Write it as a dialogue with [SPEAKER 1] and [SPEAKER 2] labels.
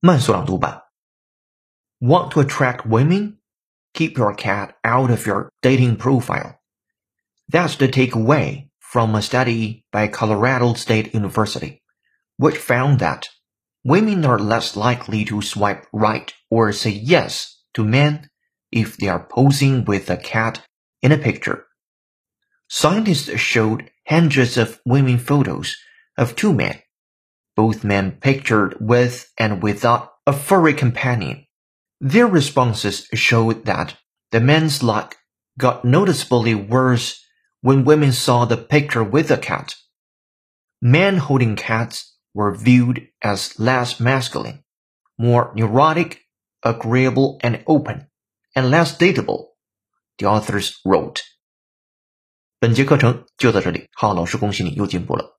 [SPEAKER 1] 慢速朗读版。Want to attract women? Keep your cat out of your dating profile. That's the takeaway from a study by Colorado State University, which found that women are less likely to swipe right or say yes to men if they are posing with a cat in a picture. Scientists showed hundreds of women photos of two men, both men pictured with and without a furry companion. Their responses showed that the men's luck got noticeably worse when women saw the picture with a cat. Men holding cats were viewed as less masculine, more neurotic, agreeable and open, and less dateable, the authors wrote.本节课程就到这里，浩老师恭喜你又进步了。